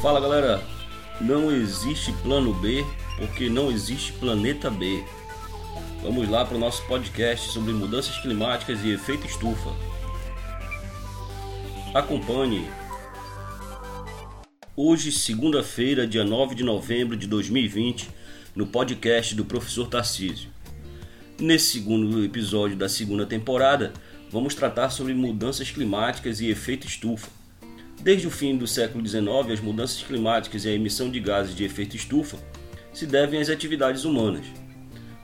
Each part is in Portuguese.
Fala galera, não existe plano B porque não existe planeta B. Vamos lá para o nosso podcast sobre mudanças climáticas e efeito estufa. Acompanhe. Hoje, segunda-feira, dia 9 de novembro de 2020, no podcast do professor Tarcísio. Nesse segundo episódio da segunda temporada, vamos tratar sobre mudanças climáticas e efeito estufa. Desde o fim do século XIX, as mudanças climáticas e a emissão de gases de efeito estufa se devem às atividades humanas.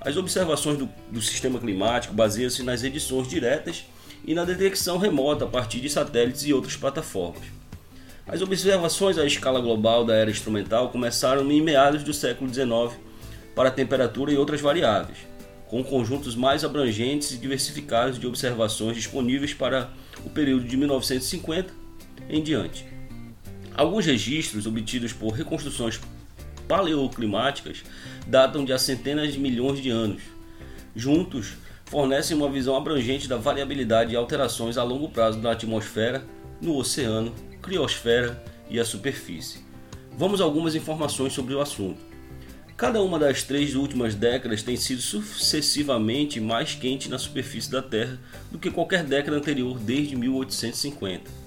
As observações do, do sistema climático baseiam-se nas edições diretas e na detecção remota a partir de satélites e outras plataformas. As observações à escala global da era instrumental começaram em meados do século XIX para a temperatura e outras variáveis, com conjuntos mais abrangentes e diversificados de observações disponíveis para o período de 1950 em diante. Alguns registros obtidos por reconstruções paleoclimáticas datam de há centenas de milhões de anos. Juntos, fornecem uma visão abrangente da variabilidade e alterações a longo prazo na atmosfera, no oceano, criosfera e a superfície. Vamos a algumas informações sobre o assunto. Cada uma das três últimas décadas tem sido sucessivamente mais quente na superfície da Terra do que qualquer década anterior desde 1850.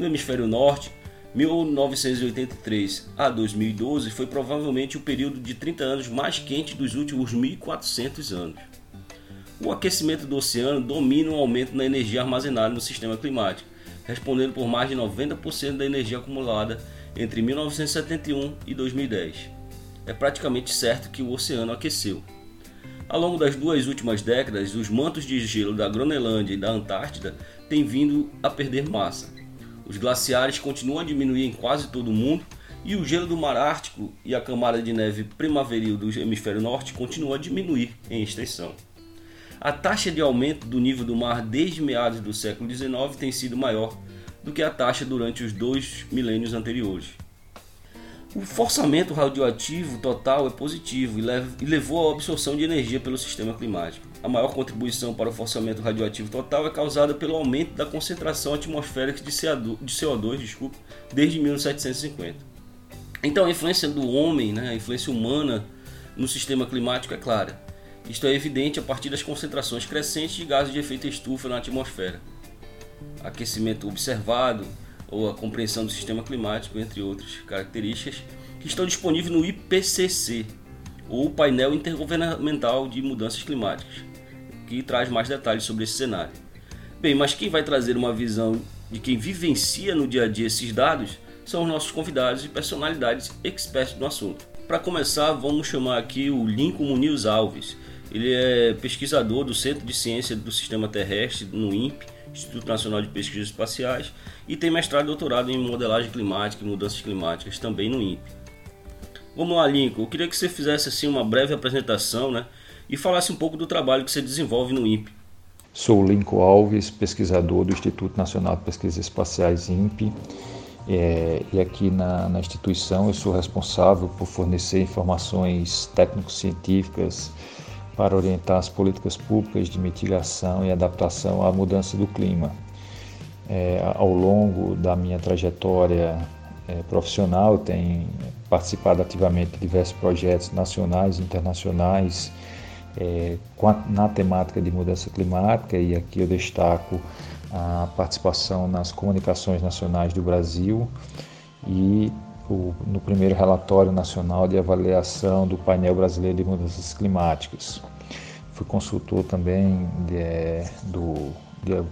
No hemisfério norte, 1983 a 2012 foi provavelmente o período de 30 anos mais quente dos últimos 1400 anos. O aquecimento do oceano domina o aumento na energia armazenada no sistema climático, respondendo por mais de 90% da energia acumulada entre 1971 e 2010. É praticamente certo que o oceano aqueceu. Ao longo das duas últimas décadas, os mantos de gelo da Groenlândia e da Antártida têm vindo a perder massa os glaciares continuam a diminuir em quase todo o mundo e o gelo do Mar Ártico e a camada de neve primaveril do hemisfério norte continua a diminuir em extensão. A taxa de aumento do nível do mar desde meados do século XIX tem sido maior do que a taxa durante os dois milênios anteriores. O forçamento radioativo total é positivo e levou à absorção de energia pelo sistema climático. A maior contribuição para o forçamento radioativo total é causada pelo aumento da concentração atmosférica de CO2 desculpa, desde 1750. Então a influência do homem, né, a influência humana no sistema climático é clara. Isto é evidente a partir das concentrações crescentes de gases de efeito estufa na atmosfera. Aquecimento observado, ou a compreensão do sistema climático, entre outras características, que estão disponíveis no IPCC, ou Painel Intergovernamental de Mudanças Climáticas, que traz mais detalhes sobre esse cenário. Bem, mas quem vai trazer uma visão de quem vivencia no dia a dia esses dados são os nossos convidados e personalidades expertos no assunto. Para começar, vamos chamar aqui o Lincoln Muniz Alves. Ele é pesquisador do Centro de Ciência do Sistema Terrestre, no INPE, Instituto Nacional de Pesquisas Espaciais, e tem mestrado e doutorado em modelagem climática e mudanças climáticas também no INPE. Vamos lá, Lincoln. Eu queria que você fizesse assim uma breve apresentação, né, e falasse um pouco do trabalho que você desenvolve no INPE. Sou Lincoln Alves, pesquisador do Instituto Nacional de Pesquisas Espaciais INPE. É, e aqui na, na, instituição eu sou responsável por fornecer informações técnico-científicas para orientar as políticas públicas de mitigação e adaptação à mudança do clima. É, ao longo da minha trajetória é, profissional, tenho participado ativamente de diversos projetos nacionais e internacionais é, na temática de mudança climática, e aqui eu destaco a participação nas comunicações nacionais do Brasil e o, no primeiro relatório nacional de avaliação do painel brasileiro de mudanças climáticas. Fui consultor também de, é, de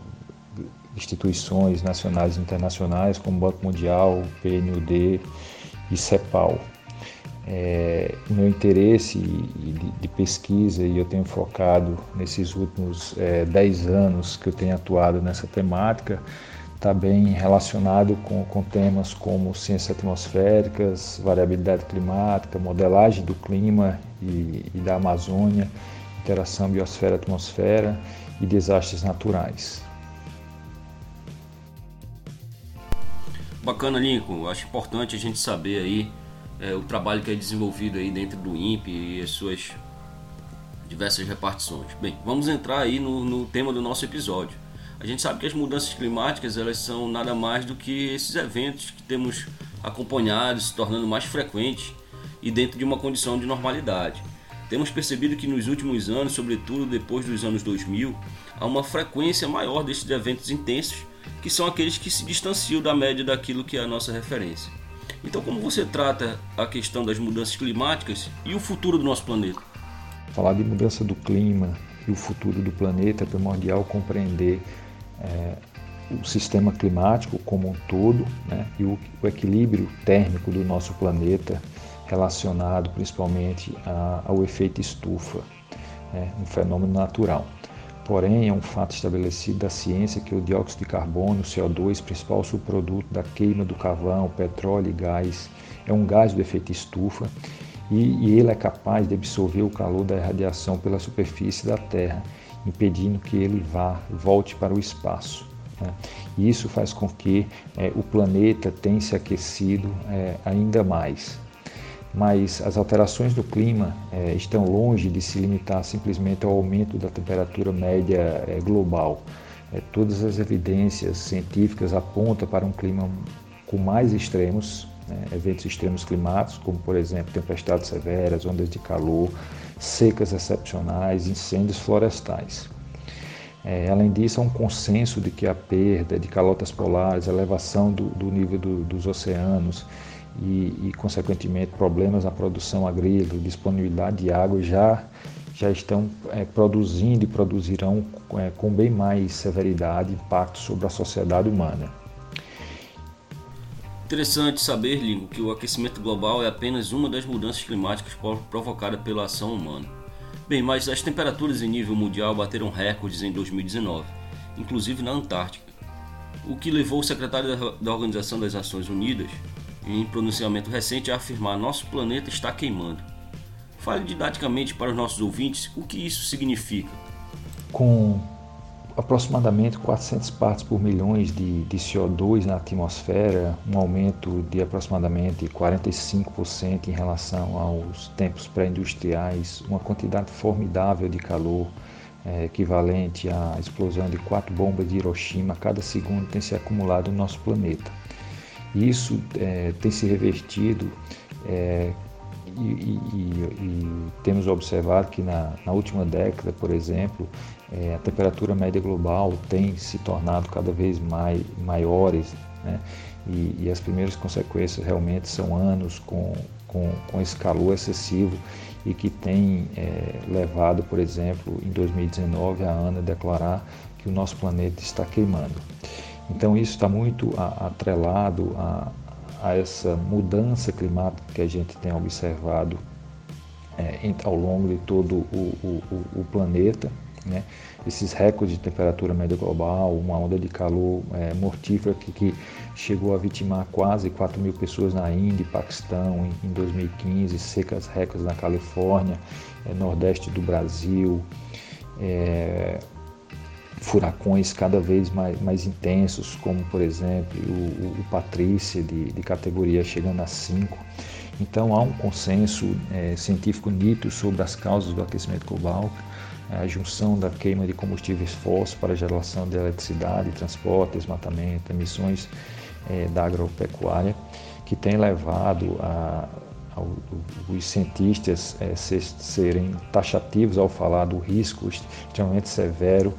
instituições nacionais e internacionais como Banco Mundial, PNUD e CEPAL. É, meu interesse de, de, pesquisa e eu tenho focado nesses últimos é, 10 anos que eu tenho atuado nessa temática está bem relacionado com, com temas como ciências atmosféricas, variabilidade climática, modelagem do clima e, e da Amazônia, interação biosfera-atmosfera e desastres naturais. Bacana, Lincoln. Acho importante a gente saber aí é, o trabalho que é desenvolvido aí dentro do INPE e as suas diversas repartições. Bem, vamos entrar aí no, no tema do nosso episódio. A gente sabe que as mudanças climáticas elas são nada mais do que esses eventos que temos acompanhados, se tornando mais frequentes e dentro de uma condição de normalidade. Temos percebido que nos últimos anos, sobretudo depois dos anos 2000, há uma frequência maior destes eventos intensos, que são aqueles que se distanciam da média daquilo que é a nossa referência. Então, como você trata a questão das mudanças climáticas e o futuro do nosso planeta? Falar de mudança do clima e o futuro do planeta é primordial compreender é, o sistema climático como um todo né, e o, o, equilíbrio térmico do nosso planeta relacionado principalmente a, ao efeito estufa, né, um fenômeno natural. Porém, é um fato estabelecido da ciência que o dióxido de carbono, CO2, principal subproduto da queima do carvão, petróleo e gás, é um gás do efeito estufa e, e ele é capaz de absorver o calor da radiação pela superfície da Terra, impedindo que ele vá, volte para o espaço. Né? E isso faz com que é, o planeta tenha se aquecido é, ainda mais. Mas as alterações do clima é, estão longe de se limitar simplesmente ao aumento da temperatura média é, global. É, todas as evidências científicas apontam para um clima com mais extremos, né, eventos extremos climáticos, como por exemplo tempestades severas, ondas de calor, secas excepcionais, incêndios florestais. É, além disso, há um consenso de que a perda de calotas polares, a elevação do, do nível do, dos oceanos e, e, consequentemente, problemas na produção agrícola, disponibilidade de água já, já estão é, produzindo e produzirão é, com bem mais severidade impacto sobre a sociedade humana. Interessante saber, Lingo, que o aquecimento global é apenas uma das mudanças climáticas provocadas pela ação humana. Bem, mas as temperaturas em nível mundial bateram recordes em 2019, inclusive na Antártica, o que levou o secretário da Organização das Nações Unidas, em pronunciamento recente, a afirmar: nosso planeta está queimando. Fale didaticamente para os nossos ouvintes o que isso significa. Com aproximadamente 400 partes por milhões de, de CO2 na atmosfera, um aumento de aproximadamente 45% em relação aos tempos pré-industriais, uma quantidade formidável de calor, é, equivalente à explosão de quatro bombas de Hiroshima a cada segundo tem se acumulado no nosso planeta. Isso é, tem se revertido é, e, e, e, temos observado que na, na última década, por exemplo, é, a temperatura média global tem se tornado cada vez mais maiores, né? e, e, as primeiras consequências realmente são anos com, com, com esse calor excessivo e que tem é, levado, por exemplo, em 2019 a ANA declarar que o nosso planeta está queimando. Então isso está muito atrelado a, a essa mudança climática que a gente tem observado é, ao longo de todo o, o, o planeta. Né? Esses recordes de temperatura média global, uma onda de calor é, mortífera que, que, chegou a vitimar quase 4 mil pessoas na Índia e Paquistão em, em 2015, secas recordes na Califórnia, é, nordeste do Brasil, é, furacões cada vez mais, mais intensos, como por exemplo o, o Patrícia de, de categoria chegando a 5. Então há um consenso é, científico nítido sobre as causas do aquecimento global, a junção da queima de combustíveis fósseis para a geração de eletricidade, transporte, desmatamento, emissões é, da agropecuária, que tem levado a, ao, os cientistas é, ser, serem taxativos ao falar do risco extremamente severo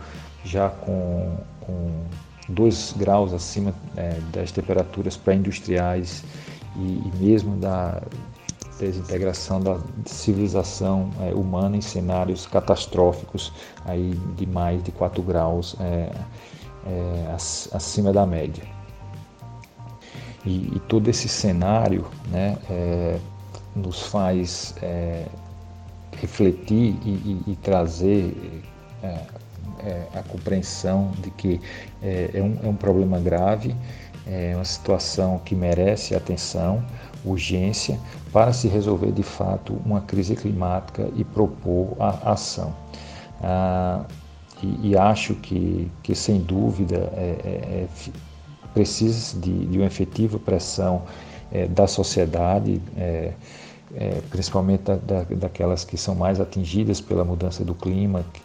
já com, com 2 graus acima é, das temperaturas pré-industriais e, e, mesmo da desintegração da civilização é, humana em cenários catastróficos aí de mais de 4 graus é, é acima da média. E, e, todo esse cenário né, é, nos faz é, refletir e, e, e trazer é, a compreensão de que é, é, um, é um problema grave, é uma situação que merece atenção, urgência, para se resolver de fato uma crise climática e propor a ação. Ah, e, e, acho que, que sem dúvida é, é, é precisa de, de uma efetiva pressão é, da sociedade, é, principalmente da, da, daquelas que são mais atingidas pela mudança do clima, que,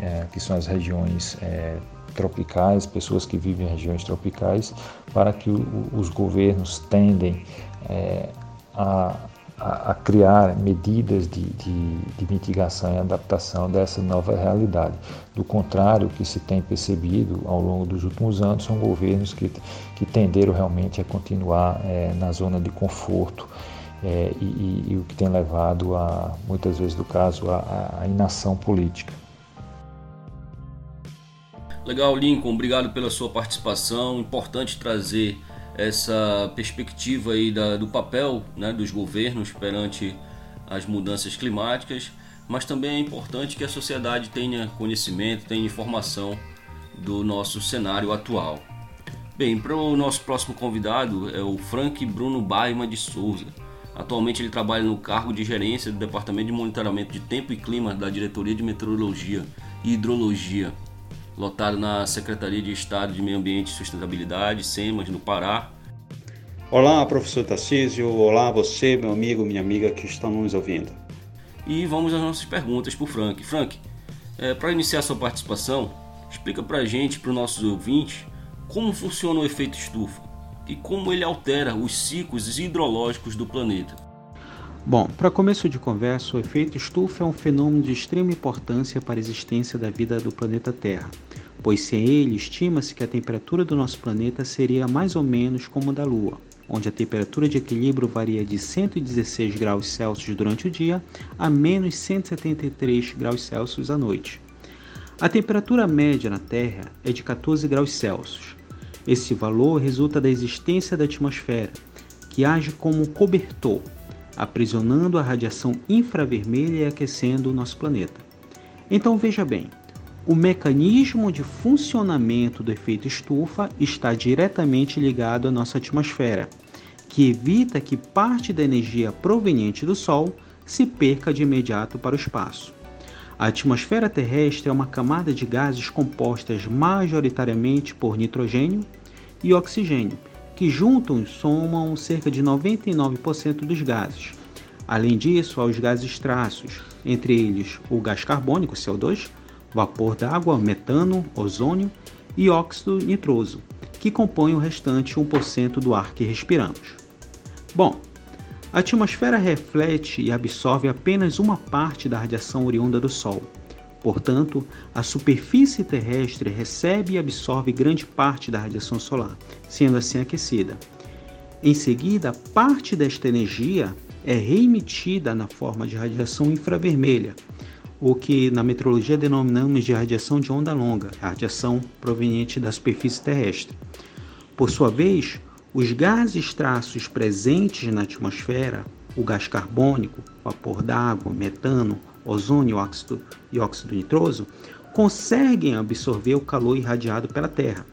é, que são as regiões é, tropicais, pessoas que vivem em regiões tropicais, para que o, os governos tendem é, a, a, a, criar medidas de, de, de, mitigação e adaptação dessa nova realidade. Do contrário, o que se tem percebido ao longo dos últimos anos são governos que, que tenderam realmente a continuar é, na zona de conforto é, e, e, o que tem levado a, muitas vezes do caso, a inação política. Legal, Lincoln, obrigado pela sua participação. Importante trazer essa perspectiva aí da, do papel né, dos governos perante as mudanças climáticas, mas também é importante que a sociedade tenha conhecimento, tenha informação do nosso cenário atual. Bem, para o nosso próximo convidado é o Frank Bruno Baima de Souza. Atualmente ele trabalha no cargo de gerência do Departamento de Monitoramento de Tempo e Clima da Diretoria de Meteorologia e Hidrologia, lotado na Secretaria de Estado de Meio Ambiente e Sustentabilidade, SEMAS, no Pará. Olá, professor Tarcísio. Olá, você, meu amigo, minha amiga que estão nos ouvindo. E vamos às nossas perguntas para o Frank. Frank, é, para iniciar sua participação, explica para a gente, para os nossos ouvintes, como funciona o efeito estufa e como ele altera os ciclos hidrológicos do planeta. Bom, para começo de conversa, o efeito estufa é um fenômeno de extrema importância para a existência da vida do planeta Terra, pois sem ele estima-se que a temperatura do nosso planeta seria mais ou menos como a da Lua, onde a temperatura de equilíbrio varia de 116 graus Celsius durante o dia a menos 173 graus Celsius à noite. A temperatura média na Terra é de 14 graus Celsius, esse valor resulta da existência da atmosfera, que age como um cobertor, aprisionando a radiação infravermelha e aquecendo o nosso planeta. Então veja bem, o mecanismo de funcionamento do efeito estufa está diretamente ligado à nossa atmosfera, que evita que parte da energia proveniente do Sol se perca de imediato para o espaço. A atmosfera terrestre é uma camada de gases compostas majoritariamente por nitrogênio, e oxigênio, que juntos somam cerca de 99% dos gases. Além disso, há os gases traços, entre eles o gás carbônico, CO2, vapor d'água, metano, ozônio e óxido nitroso, que compõem o restante 1% do ar que respiramos. Bom, a atmosfera reflete e absorve apenas uma parte da radiação oriunda do Sol, Portanto, a superfície terrestre recebe e absorve grande parte da radiação solar, sendo assim aquecida. Em seguida, parte desta energia é reemitida na forma de radiação infravermelha, o que na meteorologia denominamos de radiação de onda longa, radiação proveniente da superfície terrestre. Por sua vez, os gases traços presentes na atmosfera, o gás carbônico, vapor d'água, metano, ozônio óxido e óxido nitroso, conseguem absorver o calor irradiado pela Terra.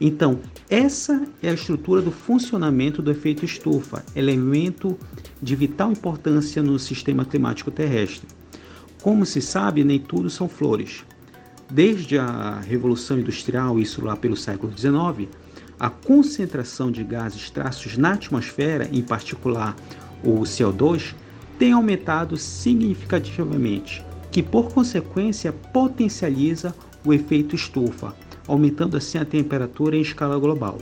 Então, essa é a estrutura do funcionamento do efeito estufa, elemento de vital importância no sistema climático terrestre. Como se sabe, nem tudo são flores. Desde a Revolução Industrial, isso lá pelo século XIX, a concentração de gases traços na atmosfera, em particular o CO2, tem aumentado significativamente, que por consequência potencializa o efeito estufa, aumentando assim a temperatura em escala global.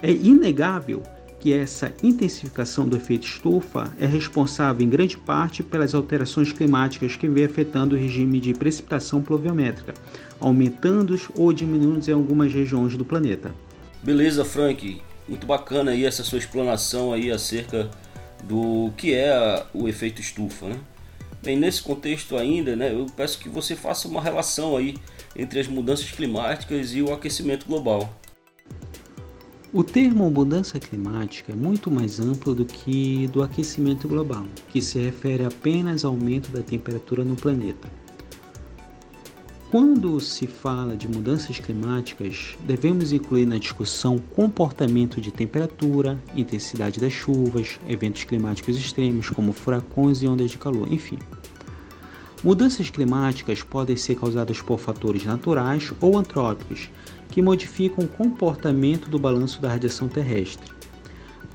É inegável que essa intensificação do efeito estufa é responsável em grande parte pelas alterações climáticas que vem afetando o regime de precipitação pluviométrica, aumentando ou diminuindo em algumas regiões do planeta. Beleza, Frank. Muito bacana aí essa sua explanação aí acerca do que é a, o efeito estufa. Né? Bem, nesse contexto ainda, né, eu peço que você faça uma relação aí entre as mudanças climáticas e o aquecimento global. O termo mudança climática é muito mais amplo do que do aquecimento global, que se refere apenas ao aumento da temperatura no planeta. Quando se fala de mudanças climáticas, devemos incluir na discussão comportamento de temperatura, intensidade das chuvas, eventos climáticos extremos como furacões e ondas de calor, enfim. Mudanças climáticas podem ser causadas por fatores naturais ou antrópicos, que modificam o comportamento do balanço da radiação terrestre.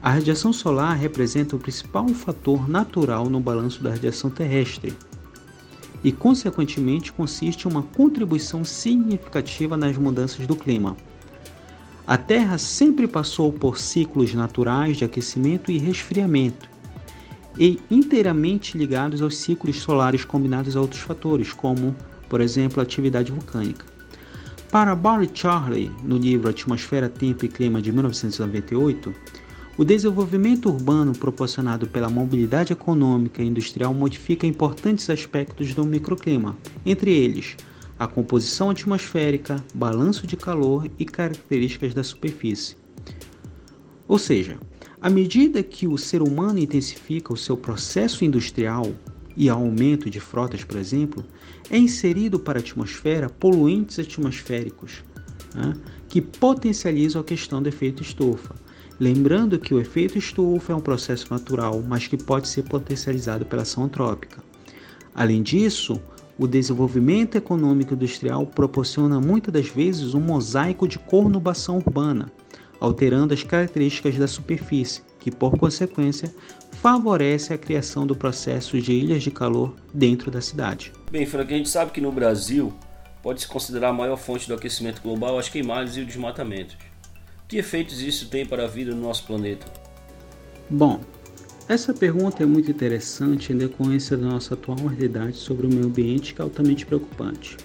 A radiação solar representa o principal fator natural no balanço da radiação terrestre e, consequentemente, consiste em uma contribuição significativa nas mudanças do clima. A Terra sempre passou por ciclos naturais de aquecimento e resfriamento, e inteiramente ligados aos ciclos solares combinados a outros fatores, como, por exemplo, a atividade vulcânica. Para Barry Charley, no livro Atmosfera, Tempo e Clima de 1998, o desenvolvimento urbano proporcionado pela mobilidade econômica e industrial modifica importantes aspectos do microclima, entre eles a composição atmosférica, balanço de calor e características da superfície. Ou seja, à medida que o ser humano intensifica o seu processo industrial e aumento de frotas, por exemplo, é inserido para a atmosfera poluentes atmosféricos né, que potencializam a questão do efeito estufa. Lembrando que o efeito estufa é um processo natural, mas que pode ser potencializado pela ação antrópica. Além disso, o desenvolvimento econômico industrial proporciona muitas das vezes um mosaico de conurbação urbana, alterando as características da superfície, que por consequência favorece a criação do processo de ilhas de calor dentro da cidade. Bem, Frank, a gente sabe que no Brasil pode-se considerar a maior fonte do aquecimento global as queimadas e o desmatamento. Que efeitos isso tem para a vida no nosso planeta? Bom, essa pergunta é muito interessante em decorrência da nossa atual realidade sobre o meio ambiente que é altamente preocupante.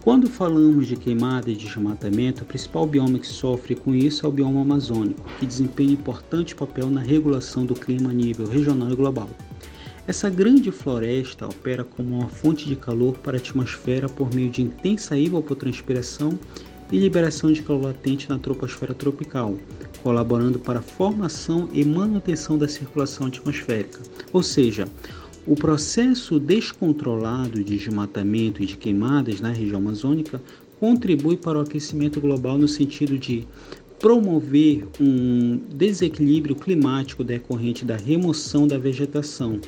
Quando falamos de queimada e desmatamento, o principal bioma que sofre com isso é o bioma amazônico, que desempenha importante papel na regulação do clima a nível regional e global. Essa grande floresta opera como uma fonte de calor para a atmosfera por meio de intensa evapotranspiração e liberação de calor latente na troposfera tropical, colaborando para a formação e manutenção da circulação atmosférica. Ou seja, o processo descontrolado de desmatamento e de queimadas na região amazônica contribui para o aquecimento global no sentido de promover um desequilíbrio climático decorrente da remoção da vegetação,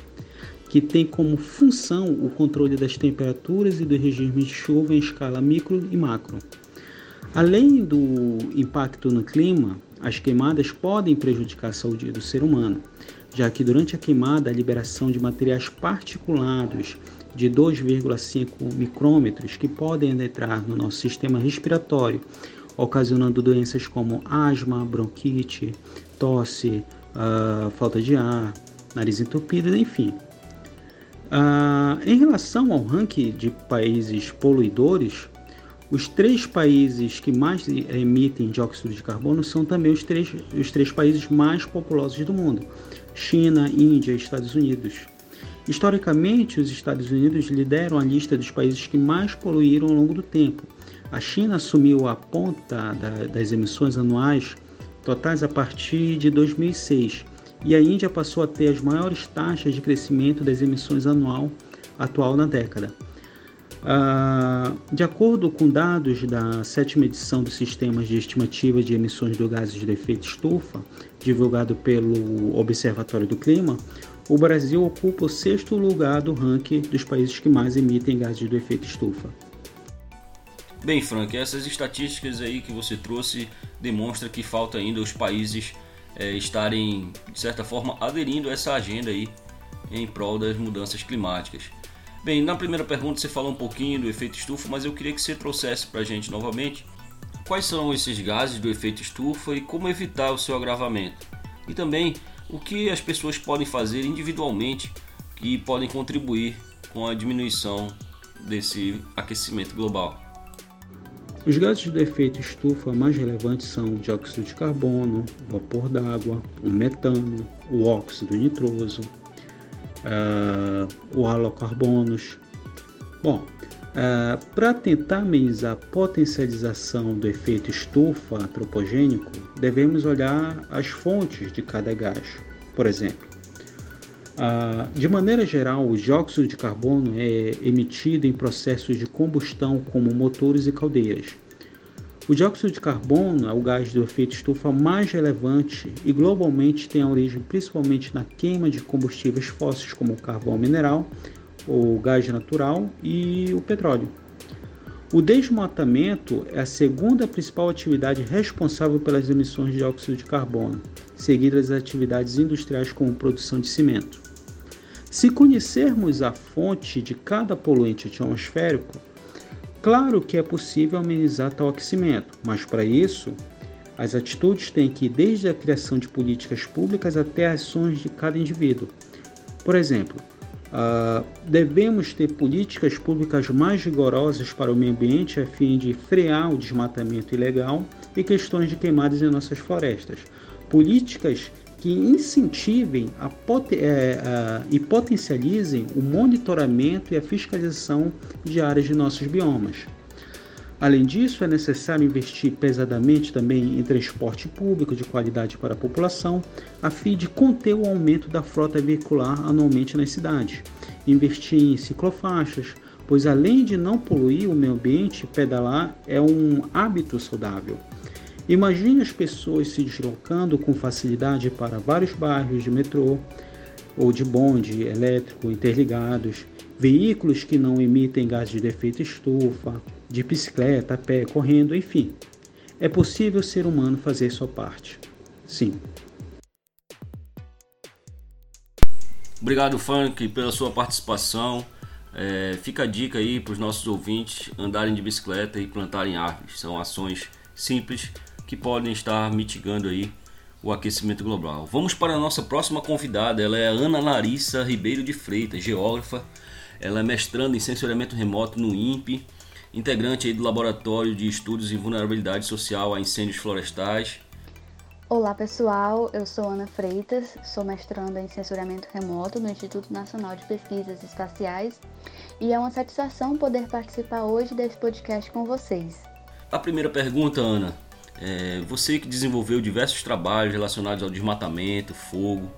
que tem como função o controle das temperaturas e do regime de chuva em escala micro e macro. Além do impacto no clima, as queimadas podem prejudicar a saúde do ser humano já que durante a queimada a liberação de materiais particulados de 2,5 micrômetros que podem entrar no nosso sistema respiratório, ocasionando doenças como asma, bronquite, tosse, uh, falta de ar, nariz entupido, enfim. Uh, em relação ao ranking de países poluidores, os três países que mais emitem dióxido de carbono são também os três, os três países mais populosos do mundo: China, Índia e Estados Unidos. Historicamente, os Estados Unidos lideram a lista dos países que mais poluíram ao longo do tempo. A China assumiu a ponta da, das emissões anuais totais a partir de 2006 e a Índia passou a ter as maiores taxas de crescimento das emissões anual atual na década. Ah, de acordo com dados da sétima edição dos Sistemas de Estimativa de Emissões de Gases de Efeito Estufa, divulgado pelo Observatório do Clima, o Brasil ocupa o sexto lugar do ranking dos países que mais emitem gases do efeito estufa. Bem, Frank, essas estatísticas aí que você trouxe demonstram que falta ainda os países é, estarem, de certa forma, aderindo a essa agenda aí em prol das mudanças climáticas. Bem, na primeira pergunta você falou um pouquinho do efeito estufa, mas eu queria que você trouxesse para a gente novamente quais são esses gases do efeito estufa e como evitar o seu agravamento. E também o que as pessoas podem fazer individualmente que podem contribuir com a diminuição desse aquecimento global. Os gases do efeito estufa mais relevantes são o dióxido de carbono, o vapor d'água, o metano, o óxido nitroso, uh, o halocarbonos. Bom, uh, para tentar amenizar a potencialização do efeito estufa antropogênico, devemos olhar as fontes de cada gás. Por exemplo, uh, de maneira geral, o dióxido de carbono é emitido em processos de combustão como motores e caldeiras. O dióxido de carbono é o gás do efeito estufa mais relevante e globalmente tem origem principalmente na queima de combustíveis fósseis como o carvão mineral, o gás natural e o petróleo. O desmatamento é a segunda principal atividade responsável pelas emissões de dióxido de carbono, seguida das atividades industriais como produção de cimento. Se conhecermos a fonte de cada poluente atmosférico, claro que é possível amenizar tal aquecimento, mas para isso, as atitudes têm que ir desde a criação de políticas públicas até ações de cada indivíduo. Por exemplo, uh, devemos ter políticas públicas mais rigorosas para o meio ambiente a fim de frear o desmatamento ilegal e questões de queimadas em nossas florestas. Políticas que incentivem a é, a, e potencializem o monitoramento e a fiscalização de áreas de nossos biomas. Além disso, é necessário investir pesadamente também em transporte público de qualidade para a população, a fim de conter o aumento da frota veicular anualmente nas cidades. Investir em ciclofaixas, pois além de não poluir o meio ambiente, pedalar é um hábito saudável. Imagine as pessoas se deslocando com facilidade para vários bairros de metrô ou de bonde elétrico interligados, veículos que não emitem gases de efeito estufa, de bicicleta, a pé, correndo, enfim. É possível o ser humano fazer sua parte. Sim. Obrigado, Funk, pela sua participação. É, fica a dica aí para os nossos ouvintes andarem de bicicleta e plantarem árvores. São ações simples que podem estar mitigando aí o aquecimento global. Vamos para a nossa próxima convidada, ela é Ana Larissa Ribeiro de Freitas, geógrafa. Ela é mestranda em sensoriamento remoto no INPE, integrante aí do Laboratório de Estudos em Vulnerabilidade Social a Incêndios Florestais. Olá pessoal, eu sou Ana Freitas, sou mestranda em sensoriamento remoto no Instituto Nacional de Pesquisas Espaciais e é uma satisfação poder participar hoje desse podcast com vocês. A primeira pergunta, Ana, é, você que desenvolveu diversos trabalhos relacionados ao desmatamento, fogo,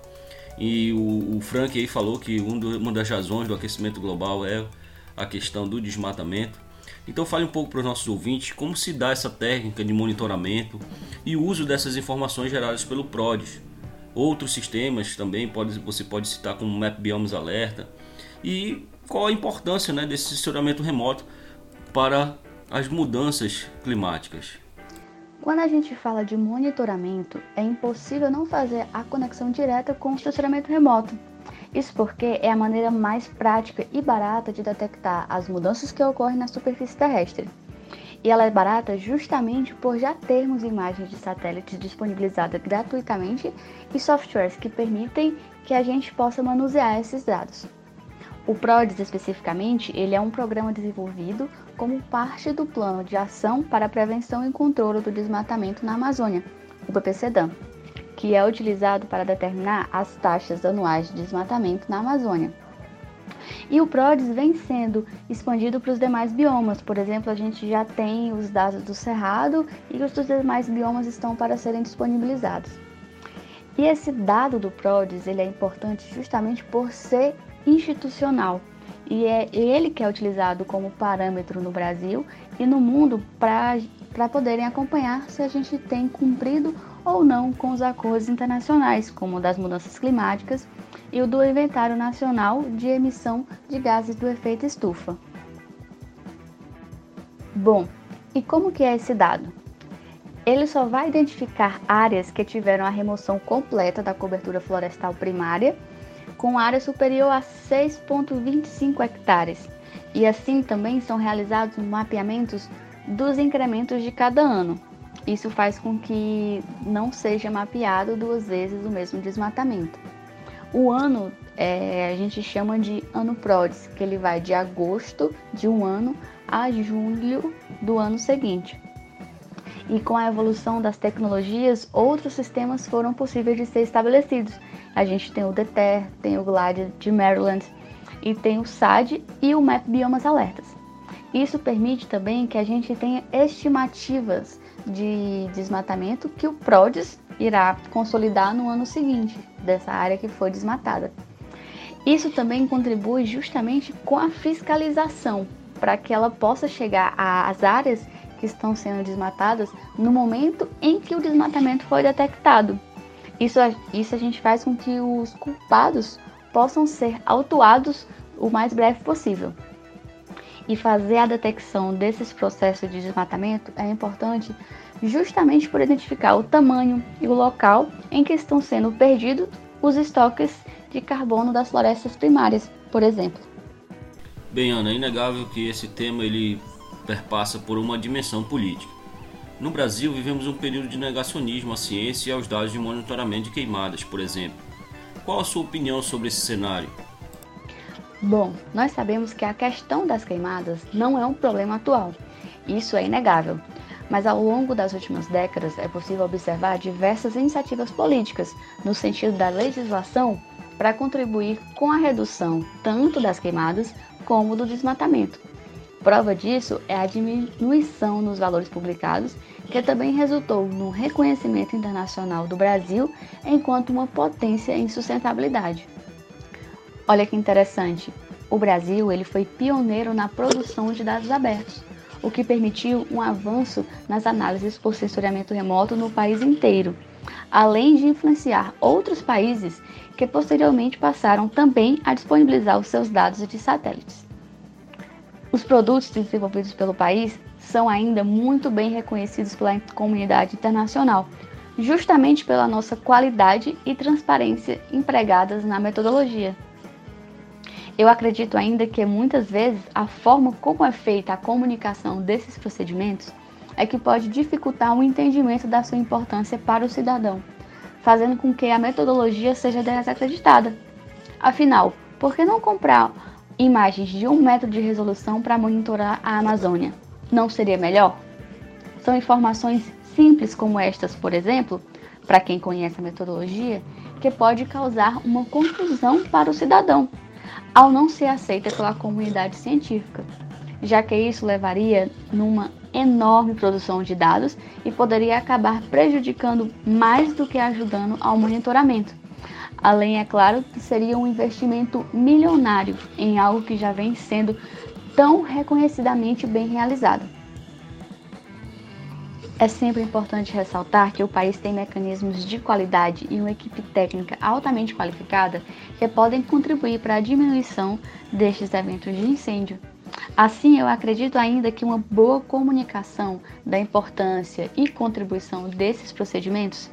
e o, o Frank aí falou que um do, uma das razões do aquecimento global é a questão do desmatamento. Então fale um pouco para os nossos ouvintes como se dá essa técnica de monitoramento e o uso dessas informações geradas pelo PRODES. Outros sistemas também pode, você pode citar como Map Biomes Alerta e qual a importância né, desse sensoramento remoto para as mudanças climáticas. Quando a gente fala de monitoramento, é impossível não fazer a conexão direta com o estacionamento remoto. Isso porque é a maneira mais prática e barata de detectar as mudanças que ocorrem na superfície terrestre. E ela é barata justamente por já termos imagens de satélites disponibilizadas gratuitamente e softwares que permitem que a gente possa manusear esses dados. O PRODES especificamente, ele é um programa desenvolvido como parte do Plano de Ação para a Prevenção e Controle do Desmatamento na Amazônia, o PPCDAM, que é utilizado para determinar as taxas anuais de desmatamento na Amazônia. E o PRODES vem sendo expandido para os demais biomas. Por exemplo, a gente já tem os dados do Cerrado e os dos demais biomas estão para serem disponibilizados. E esse dado do PRODES ele é importante justamente por ser institucional. E é ele que é utilizado como parâmetro no Brasil e no mundo para poderem acompanhar se a gente tem cumprido ou não com os acordos internacionais, como o das mudanças climáticas e o do Inventário Nacional de Emissão de Gases do Efeito Estufa. Bom, e como que é esse dado? Ele só vai identificar áreas que tiveram a remoção completa da cobertura florestal primária com área superior a 6,25 hectares. E assim também são realizados mapeamentos dos incrementos de cada ano. Isso faz com que não seja mapeado duas vezes o mesmo desmatamento. O ano é, a gente chama de ano PRODES, que ele vai de agosto de um ano a julho do ano seguinte. E com a evolução das tecnologias, outros sistemas foram possíveis de ser estabelecidos, a gente tem o DETER, tem o GLIDE de Maryland e tem o SAD e o MAP Biomas Alertas. Isso permite também que a gente tenha estimativas de desmatamento que o PRODES irá consolidar no ano seguinte, dessa área que foi desmatada. Isso também contribui justamente com a fiscalização, para que ela possa chegar às áreas que estão sendo desmatadas no momento em que o desmatamento foi detectado. Isso, isso a gente faz com que os culpados possam ser autuados o mais breve possível. E fazer a detecção desses processos de desmatamento é importante justamente por identificar o tamanho e o local em que estão sendo perdidos os estoques de carbono das florestas primárias, por exemplo. Bem, Ana, é inegável que esse tema ele perpassa por uma dimensão política. No Brasil, vivemos um período de negacionismo à ciência e aos dados de monitoramento de queimadas, por exemplo. Qual a sua opinião sobre esse cenário? Bom, nós sabemos que a questão das queimadas não é um problema atual. Isso é inegável. Mas ao longo das últimas décadas é possível observar diversas iniciativas políticas no sentido da legislação para contribuir com a redução tanto das queimadas como do desmatamento. Prova disso é a diminuição nos valores publicados, que também resultou no reconhecimento internacional do Brasil enquanto uma potência em sustentabilidade. Olha que interessante, o Brasil ele foi pioneiro na produção de dados abertos o que permitiu um avanço nas análises por sensoriamento remoto no país inteiro, além de influenciar outros países que posteriormente passaram também a disponibilizar os seus dados de satélites. Os produtos desenvolvidos pelo país são ainda muito bem reconhecidos pela comunidade internacional, justamente pela nossa qualidade e transparência empregadas na metodologia. Eu acredito ainda que muitas vezes a forma como é feita a comunicação desses procedimentos é que pode dificultar o entendimento da sua importância para o cidadão, fazendo com que a metodologia seja desacreditada. Afinal, por que não comprar imagens de um metro de resolução para monitorar a Amazônia? Não seria melhor? São informações simples como estas, por exemplo, para quem conhece a metodologia, que pode causar uma confusão para o cidadão ao não ser aceita pela comunidade científica, já que isso levaria numa enorme produção de dados e poderia acabar prejudicando mais do que ajudando ao monitoramento. Além, é claro, que seria um investimento milionário em algo que já vem sendo tão reconhecidamente bem realizado. É sempre importante ressaltar que o país tem mecanismos de qualidade e uma equipe técnica altamente qualificada que podem contribuir para a diminuição destes eventos de incêndio. Assim, eu acredito ainda que uma boa comunicação da importância e contribuição desses procedimentos,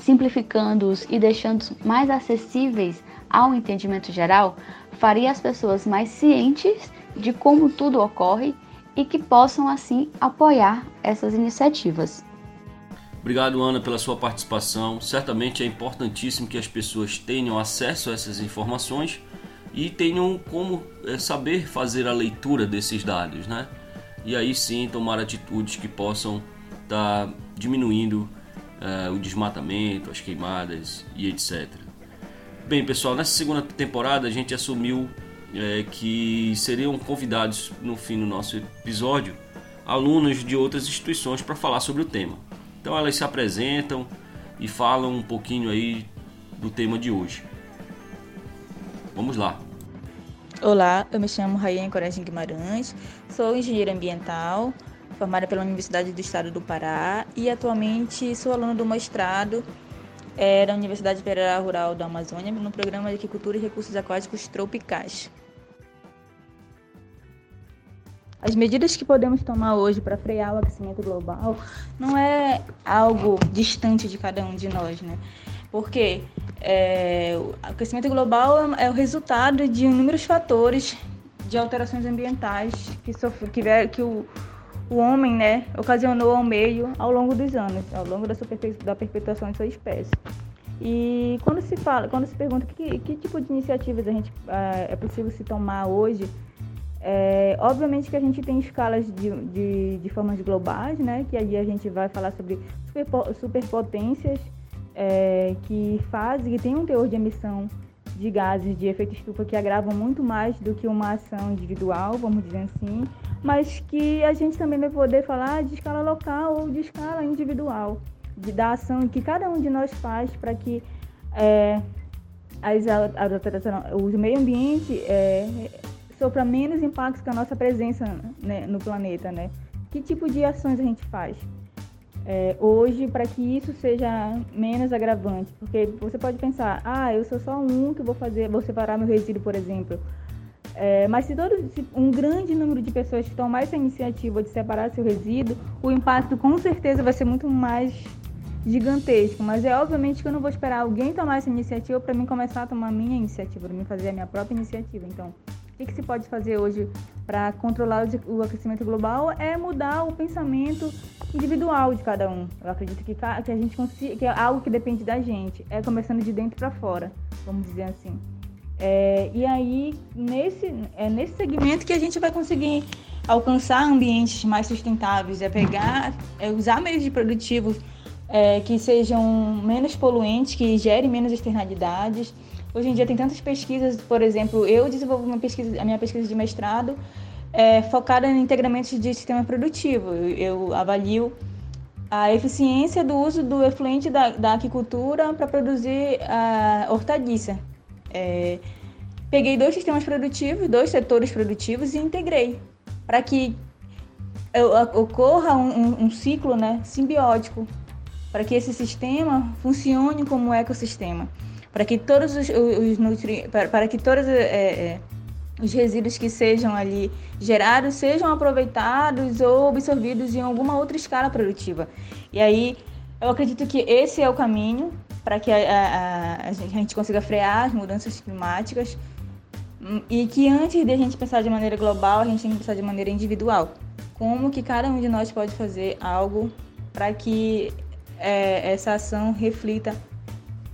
simplificando-os e deixando-os mais acessíveis ao entendimento geral, faria as pessoas mais cientes de como tudo ocorre e que possam assim apoiar essas iniciativas. Obrigado, Ana, pela sua participação. Certamente é importantíssimo que as pessoas tenham acesso a essas informações e tenham como é, saber fazer a leitura desses dados, né? E aí sim tomar atitudes que possam estar tá diminuindo é, o desmatamento, as queimadas e etc. Bem, pessoal, nessa segunda temporada a gente assumiu é, que seriam convidados no fim do nosso episódio alunos de outras instituições para falar sobre o tema. Então elas se apresentam e falam um pouquinho aí do tema de hoje. Vamos lá. Olá, eu me chamo Rayane Coragem Guimarães, sou engenheira ambiental, formada pela Universidade do Estado do Pará e atualmente sou aluna do mestrado é, da Universidade Federal Rural da Amazônia no programa de Agricultura e Recursos Aquáticos Tropicais. As medidas que podemos tomar hoje para frear o aquecimento global não é algo distante de cada um de nós, né? Porque é, o aquecimento global é o resultado de inúmeros fatores de alterações ambientais que, sofre, que, que o, o homem né, ocasionou ao meio ao longo dos anos, ao longo da, da perpetuação de sua espécie. E quando se fala, quando se pergunta que, que tipo de iniciativas a gente, é, é possível se tomar hoje é, obviamente que a gente tem escalas de, de, de, formas globais, né? Que aí a gente vai falar sobre superpotências é, que fazem, que tem um teor de emissão de gases de efeito estufa que agravam muito mais do que uma ação individual, vamos dizer assim, mas que a gente também vai poder falar de escala local ou de escala individual, de, da ação que cada um de nós faz para que é, as, o meio ambiente é, sofra menos impactos com a nossa presença né, no planeta, né? Que tipo de ações a gente faz é, hoje para que isso seja menos agravante? Porque você pode pensar, ah, eu sou só um que vou fazer, vou separar meu resíduo, por exemplo. É, mas se, todo, se um grande número de pessoas tomar essa iniciativa de separar seu resíduo, o impacto com certeza vai ser muito mais gigantesco, mas é obviamente que eu não vou esperar alguém tomar essa iniciativa para mim começar a tomar a minha iniciativa, para mim fazer a minha própria iniciativa. Então, o que, se pode fazer hoje para controlar o aquecimento global é mudar o pensamento individual de cada um. Eu acredito que, que a gente consiga, que é algo que depende da gente, é começando de dentro para fora, vamos dizer assim. É, e aí, nesse, é nesse segmento que a gente vai conseguir alcançar ambientes mais sustentáveis, é pegar, é usar meios produtivos é, que sejam menos poluentes, que gerem menos externalidades. Hoje em dia tem tantas pesquisas, por exemplo, eu desenvolvo uma pesquisa, a minha pesquisa de mestrado é, focada em integramentos de sistema produtivo. Eu, eu, avalio a eficiência do uso do efluente da, da aquicultura para produzir a hortaliça. É, peguei dois sistemas produtivos, dois setores produtivos e integrei para que ocorra um, um, um ciclo né, simbiótico para que esse sistema funcione como um ecossistema, para que todos os, os para, para, que todos é, é, os resíduos que sejam ali gerados sejam aproveitados ou absorvidos em alguma outra escala produtiva. E aí eu acredito que esse é o caminho para que a, a, a, gente consiga frear as mudanças climáticas hum, e que antes de a gente pensar de maneira global, a gente tem que pensar de maneira individual. Como que cada um de nós pode fazer algo para que é, essa ação reflita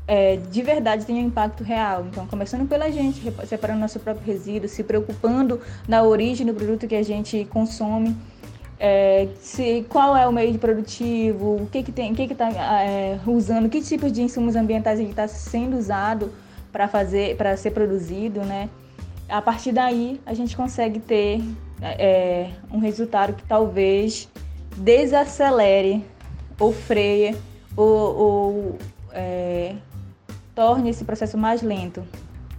é, de verdade tenha um impacto real. Então, começando pela gente, separando nosso próprio resíduo, se preocupando da origem do produto que a gente consome, é, se, qual é o meio de produtivo, o que que tem, o que que está é, usando, que tipos de insumos ambientais ele está sendo usado para fazer, para ser produzido, né? A partir daí, a gente consegue ter é, um resultado que talvez desacelere ou freia ou, ou é, torne esse processo mais lento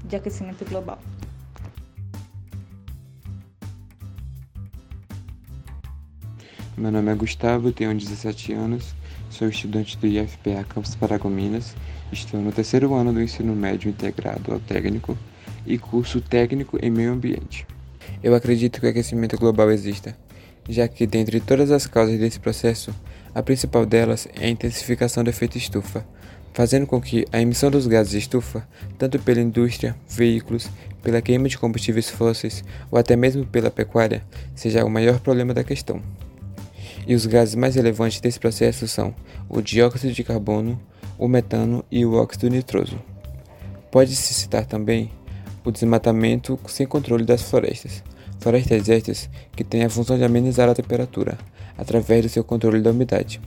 de aquecimento global. Meu nome é Gustavo, tenho 17 anos, sou estudante do IFPA Campus Paragominas, estou no terceiro ano do ensino médio integrado ao técnico e curso técnico em meio ambiente. Eu acredito que o aquecimento global exista, já que dentre todas as causas desse processo, a principal delas é a intensificação do efeito estufa, fazendo com que a emissão dos gases de estufa, tanto pela indústria, veículos, pela queima de combustíveis fósseis ou até mesmo pela pecuária, seja o maior problema da questão. E os gases mais relevantes desse processo são o dióxido de carbono, o metano e o óxido nitroso. Pode-se citar também o desmatamento sem controle das florestas, florestas estas que têm a função de amenizar a temperatura, através do seu controle da umidade.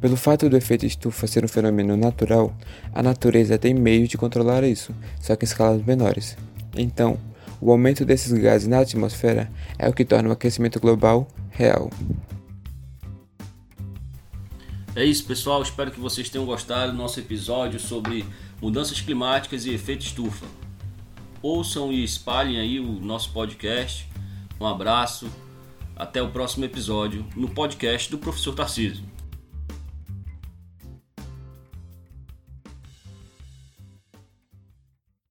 Pelo fato do efeito estufa ser um fenômeno natural, a natureza tem meios de controlar isso, só que em escalas menores. Então, o aumento desses gases na atmosfera é o que torna o aquecimento global real. É isso, pessoal. Espero que vocês tenham gostado do nosso episódio sobre mudanças climáticas e efeito estufa. Ouçam e espalhem aí o nosso podcast. Um abraço até o próximo episódio no podcast do Professor Tarcísio.